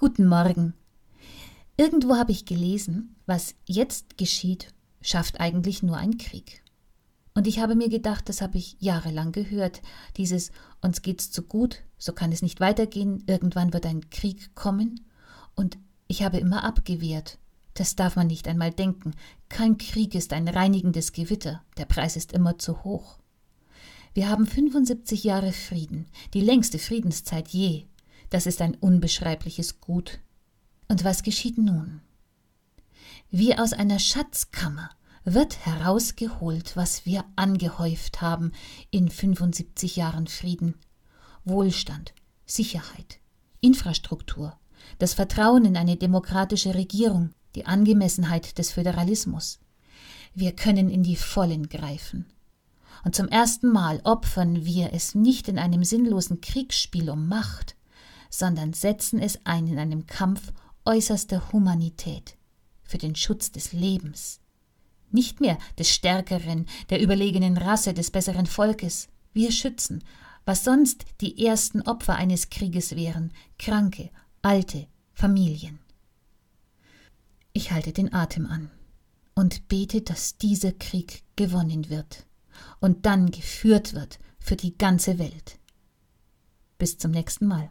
Guten Morgen. Irgendwo habe ich gelesen, was jetzt geschieht, schafft eigentlich nur ein Krieg. Und ich habe mir gedacht, das habe ich jahrelang gehört, dieses uns geht's zu gut, so kann es nicht weitergehen, irgendwann wird ein Krieg kommen. Und ich habe immer abgewehrt. Das darf man nicht einmal denken. Kein Krieg ist ein reinigendes Gewitter, der Preis ist immer zu hoch. Wir haben 75 Jahre Frieden, die längste Friedenszeit je. Das ist ein unbeschreibliches Gut. Und was geschieht nun? Wie aus einer Schatzkammer wird herausgeholt, was wir angehäuft haben in 75 Jahren Frieden. Wohlstand, Sicherheit, Infrastruktur, das Vertrauen in eine demokratische Regierung, die Angemessenheit des Föderalismus. Wir können in die Vollen greifen. Und zum ersten Mal opfern wir es nicht in einem sinnlosen Kriegsspiel um Macht, sondern setzen es ein in einem Kampf äußerster Humanität für den Schutz des Lebens. Nicht mehr des stärkeren, der überlegenen Rasse, des besseren Volkes. Wir schützen, was sonst die ersten Opfer eines Krieges wären, Kranke, Alte, Familien. Ich halte den Atem an und bete, dass dieser Krieg gewonnen wird und dann geführt wird für die ganze Welt. Bis zum nächsten Mal.